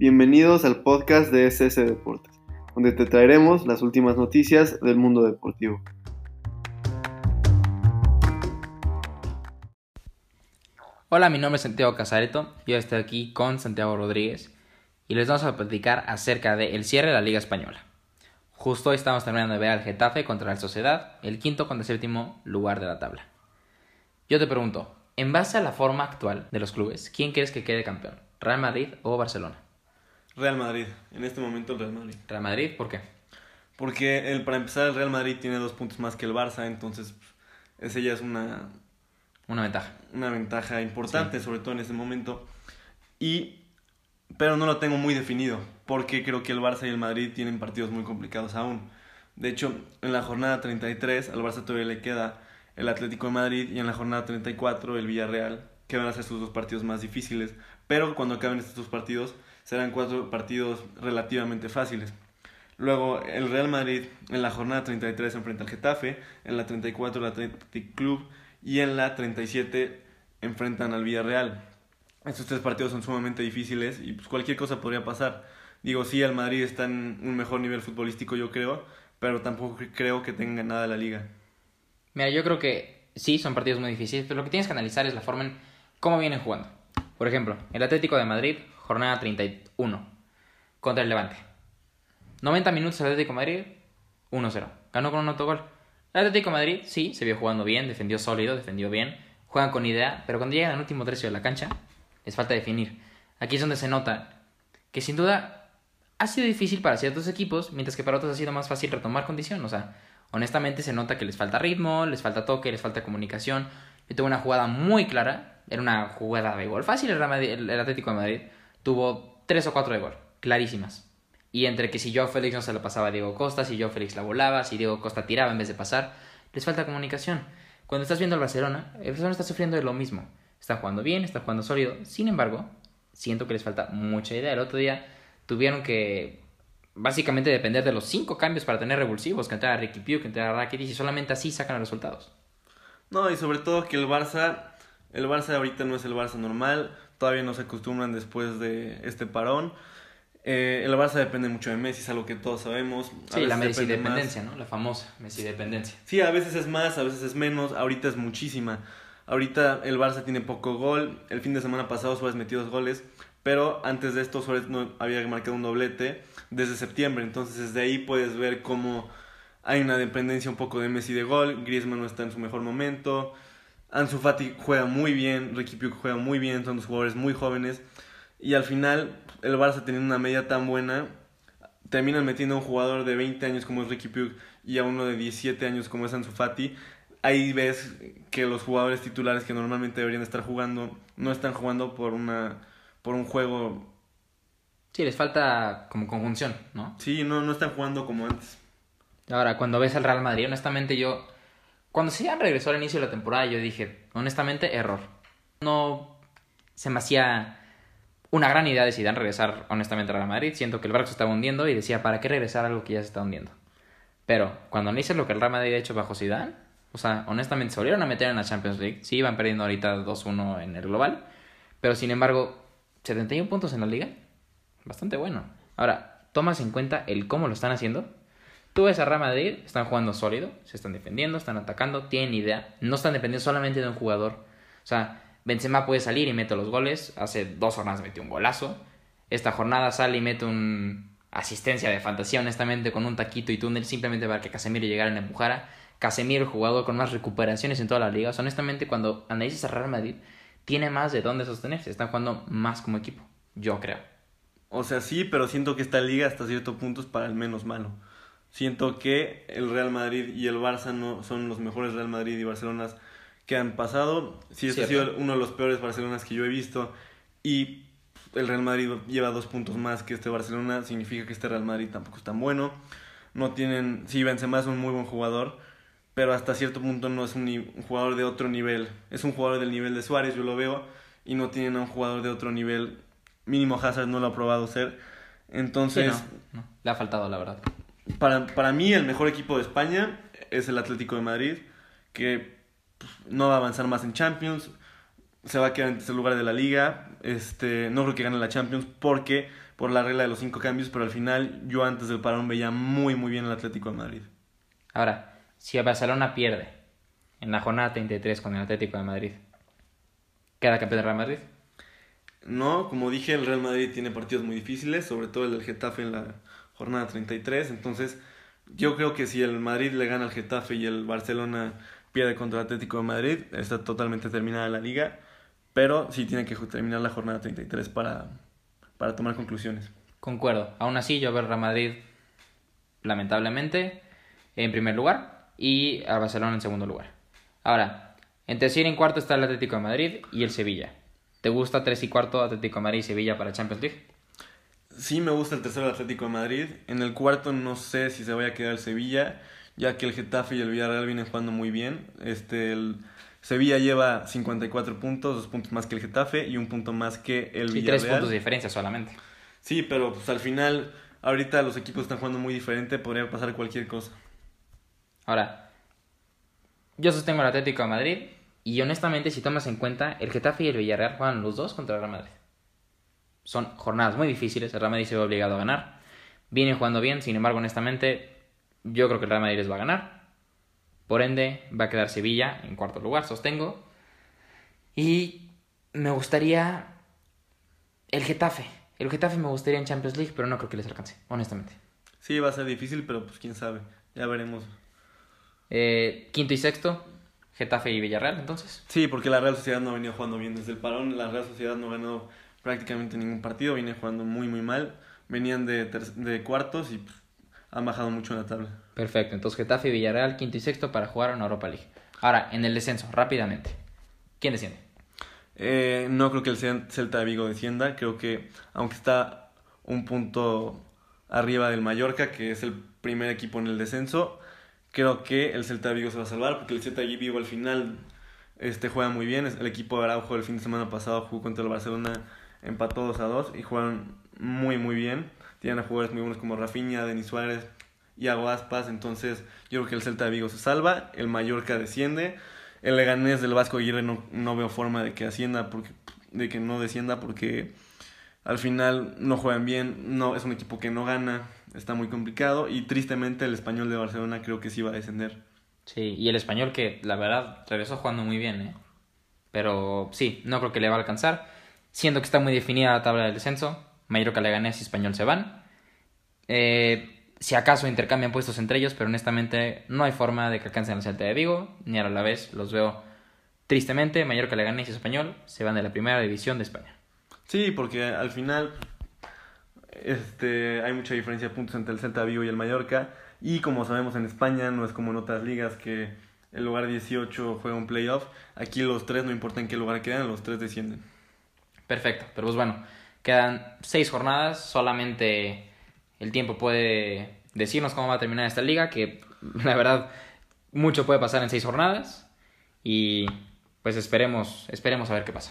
Bienvenidos al podcast de SS Deportes, donde te traeremos las últimas noticias del mundo deportivo. Hola, mi nombre es Santiago Casareto, yo estoy aquí con Santiago Rodríguez y les vamos a platicar acerca del cierre de la Liga Española. Justo hoy estamos terminando de ver al Getafe contra la Sociedad, el quinto contra el séptimo lugar de la tabla. Yo te pregunto, en base a la forma actual de los clubes, ¿quién crees que quede campeón? ¿Real Madrid o Barcelona? Real Madrid, en este momento el Real Madrid. ¿Real Madrid? ¿Por qué? Porque el, para empezar el Real Madrid tiene dos puntos más que el Barça, entonces ese ya es una, una ventaja. Una ventaja importante, sobre todo en ese momento. Y, pero no lo tengo muy definido, porque creo que el Barça y el Madrid tienen partidos muy complicados aún. De hecho, en la jornada 33 al Barça todavía le queda el Atlético de Madrid y en la jornada 34 el Villarreal, que van a ser sus dos partidos más difíciles. Pero cuando acaben estos dos partidos, serán cuatro partidos relativamente fáciles. Luego el Real Madrid en la jornada 33 enfrenta al Getafe, en la 34 el Athletic Club y en la 37 enfrentan al Villarreal. Estos tres partidos son sumamente difíciles y pues cualquier cosa podría pasar. Digo, sí, el Madrid está en un mejor nivel futbolístico, yo creo, pero tampoco creo que tenga nada la liga. Mira, yo creo que sí, son partidos muy difíciles, pero lo que tienes que analizar es la forma en cómo vienen jugando. Por ejemplo, el Atlético de Madrid, jornada 31, contra el Levante. 90 minutos Atlético de Madrid, 1-0. Ganó con un autogol. El Atlético de Madrid, sí, se vio jugando bien, defendió sólido, defendió bien, juegan con idea, pero cuando llegan al último tercio de la cancha, les falta definir. Aquí es donde se nota que sin duda ha sido difícil para ciertos equipos, mientras que para otros ha sido más fácil retomar condición. O sea, honestamente se nota que les falta ritmo, les falta toque, les falta comunicación. Yo tuve una jugada muy clara, era una jugada de gol fácil, el Atlético de Madrid tuvo tres o cuatro de gol, clarísimas. Y entre que si yo Félix no se lo pasaba a Diego Costa, si yo Félix la volaba, si Diego Costa tiraba en vez de pasar, les falta comunicación. Cuando estás viendo al Barcelona, el Barcelona está sufriendo de lo mismo. Está jugando bien, está jugando sólido. Sin embargo, siento que les falta mucha idea. El otro día tuvieron que básicamente depender de los cinco cambios para tener revulsivos, que entrara Ricky Pugh, que entrara Rakitic, y solamente así sacan los resultados. No, y sobre todo que el Barça, el Barça ahorita no es el Barça normal, todavía no se acostumbran después de este parón. Eh, el Barça depende mucho de Messi, es algo que todos sabemos. sí, la Messi dependencia, ¿no? La famosa Messi dependencia. Sí, a veces es más, a veces es menos, ahorita es muchísima. Ahorita el Barça tiene poco gol, el fin de semana pasado Suárez metió dos goles, pero antes de esto Suárez no había marcado un doblete desde septiembre, entonces desde ahí puedes ver cómo hay una dependencia un poco de Messi de gol, Griezmann no está en su mejor momento, Ansu Fati juega muy bien, Ricky Pugh juega muy bien, son dos jugadores muy jóvenes y al final el Barça teniendo una media tan buena, terminan metiendo a un jugador de 20 años como es Ricky Pugh y a uno de 17 años como es Ansu Fati. Ahí ves que los jugadores titulares que normalmente deberían estar jugando no están jugando por una por un juego Sí, les falta como conjunción, ¿no? Sí, no, no están jugando como antes. Ahora, cuando ves al Real Madrid, honestamente yo... Cuando se regresó al inicio de la temporada, yo dije, honestamente, error. No se me hacía una gran idea de Zidane regresar honestamente a Real Madrid. Siento que el barco se estaba hundiendo y decía, ¿para qué regresar a algo que ya se está hundiendo? Pero cuando analizas lo que el Real Madrid ha hecho bajo Zidane, o sea, honestamente se volvieron a meter en la Champions League. Sí, iban perdiendo ahorita 2-1 en el global, pero sin embargo, 71 puntos en la liga, bastante bueno. Ahora, tomas en cuenta el cómo lo están haciendo. Tú ves a Real Madrid, están jugando sólido, se están defendiendo, están atacando, tienen idea, no están dependiendo solamente de un jugador. O sea, Benzema puede salir y mete los goles. Hace dos jornadas metió un golazo. Esta jornada sale y mete un asistencia de fantasía, honestamente, con un taquito y túnel, simplemente para que Casemiro llegara y empujara. Casemiro, el jugador con más recuperaciones en toda la liga. honestamente, cuando analizas a Real Madrid, tiene más de dónde sostenerse. Están jugando más como equipo, yo creo. O sea, sí, pero siento que esta liga hasta cierto punto es para el menos malo. Siento que el Real Madrid y el Barça no son los mejores Real Madrid y Barcelona que han pasado. Sí, este ha sido uno de los peores Barcelonas que yo he visto. Y el Real Madrid lleva dos puntos más que este Barcelona. Significa que este Real Madrid tampoco es tan bueno. No tienen. Sí, Benzema es un muy buen jugador. Pero hasta cierto punto no es un, jugador de otro nivel. Es un jugador del nivel de Suárez, yo lo veo. Y no tienen a un jugador de otro nivel. Mínimo Hazard no lo ha probado ser. Entonces. Le ha faltado, la verdad. Para, para mí, el mejor equipo de España es el Atlético de Madrid. Que no va a avanzar más en Champions, se va a quedar en tercer lugar de la liga, este, no creo que gane la Champions porque por la regla de los cinco cambios, pero al final yo antes del parón veía muy muy bien el Atlético de Madrid. Ahora, si el Barcelona pierde en la jornada 33 con el Atlético de Madrid, ¿queda campeón del Real Madrid? No, como dije, el Real Madrid tiene partidos muy difíciles, sobre todo el del Getafe en la jornada 33, entonces yo creo que si el Madrid le gana al Getafe y el Barcelona pierde contra el Atlético de Madrid, está totalmente terminada la liga, pero sí tiene que terminar la jornada 33 para, para tomar conclusiones. Concuerdo, aún así yo veo al Real Madrid lamentablemente en primer lugar y al Barcelona en segundo lugar. Ahora, en tercer y en cuarto está el Atlético de Madrid y el Sevilla. ¿Te gusta tres y cuarto Atlético de Madrid y Sevilla para Champions League? Sí me gusta el tercero Atlético de Madrid. En el cuarto no sé si se vaya a quedar el Sevilla, ya que el Getafe y el Villarreal vienen jugando muy bien. Este, el Sevilla lleva 54 puntos, dos puntos más que el Getafe y un punto más que el Villarreal. tres puntos de diferencia solamente. Sí, pero pues al final, ahorita los equipos están jugando muy diferente, podría pasar cualquier cosa. Ahora, yo sostengo el Atlético de Madrid y honestamente, si tomas en cuenta, el Getafe y el Villarreal juegan los dos contra el Real Madrid. Son jornadas muy difíciles, el Real Madrid se ve obligado a ganar. Viene jugando bien, sin embargo, honestamente, yo creo que el Real Madrid les va a ganar. Por ende, va a quedar Sevilla en cuarto lugar, sostengo. Y me gustaría el Getafe. El Getafe me gustaría en Champions League, pero no creo que les alcance, honestamente. Sí, va a ser difícil, pero pues quién sabe. Ya veremos. Eh, quinto y sexto, Getafe y Villarreal, entonces. Sí, porque la Real Sociedad no ha venido jugando bien desde el parón. La Real Sociedad no ganó prácticamente ningún partido, viene jugando muy, muy mal. Venían de, de cuartos y pues, han bajado mucho en la tabla. Perfecto, entonces Getafe y Villarreal, quinto y sexto para jugar en Europa League. Ahora, en el descenso, rápidamente. ¿Quién desciende? Eh, no creo que el Celta de Vigo descienda. Creo que, aunque está un punto arriba del Mallorca, que es el primer equipo en el descenso, creo que el Celta de Vigo se va a salvar, porque el Celta de Vigo al final este, juega muy bien. El equipo de Araujo el fin de semana pasado jugó contra el Barcelona, empató 2 a 2 y juegan muy, muy bien. Tienen a jugadores muy buenos como Rafinha, Denis Suárez, y Aspas. Entonces, yo creo que el Celta de Vigo se salva, el Mallorca desciende. El Leganés del Vasco Aguirre no, no veo forma de que ascienda porque de que no descienda porque al final no juegan bien, no es un equipo que no gana, está muy complicado y tristemente el Español de Barcelona creo que sí va a descender. Sí, y el Español que la verdad regresó jugando muy bien, ¿eh? Pero sí, no creo que le va a alcanzar. Siendo que está muy definida la tabla del descenso, Mallorca, Leganés y Español se van. Eh, si acaso intercambian puestos entre ellos, pero honestamente no hay forma de que alcancen el Celta de Vigo, ni a la vez los veo tristemente, Mallorca, Leganés y Español se van de la primera división de España. Sí, porque al final este, hay mucha diferencia de puntos entre el Celta de Vigo y el Mallorca, y como sabemos en España no es como en otras ligas que el lugar 18 juega un playoff, aquí los tres no importa en qué lugar quedan, los tres descienden. Perfecto, pero pues bueno, quedan seis jornadas, solamente el tiempo puede decirnos cómo va a terminar esta liga, que la verdad mucho puede pasar en seis jornadas y pues esperemos, esperemos a ver qué pasa.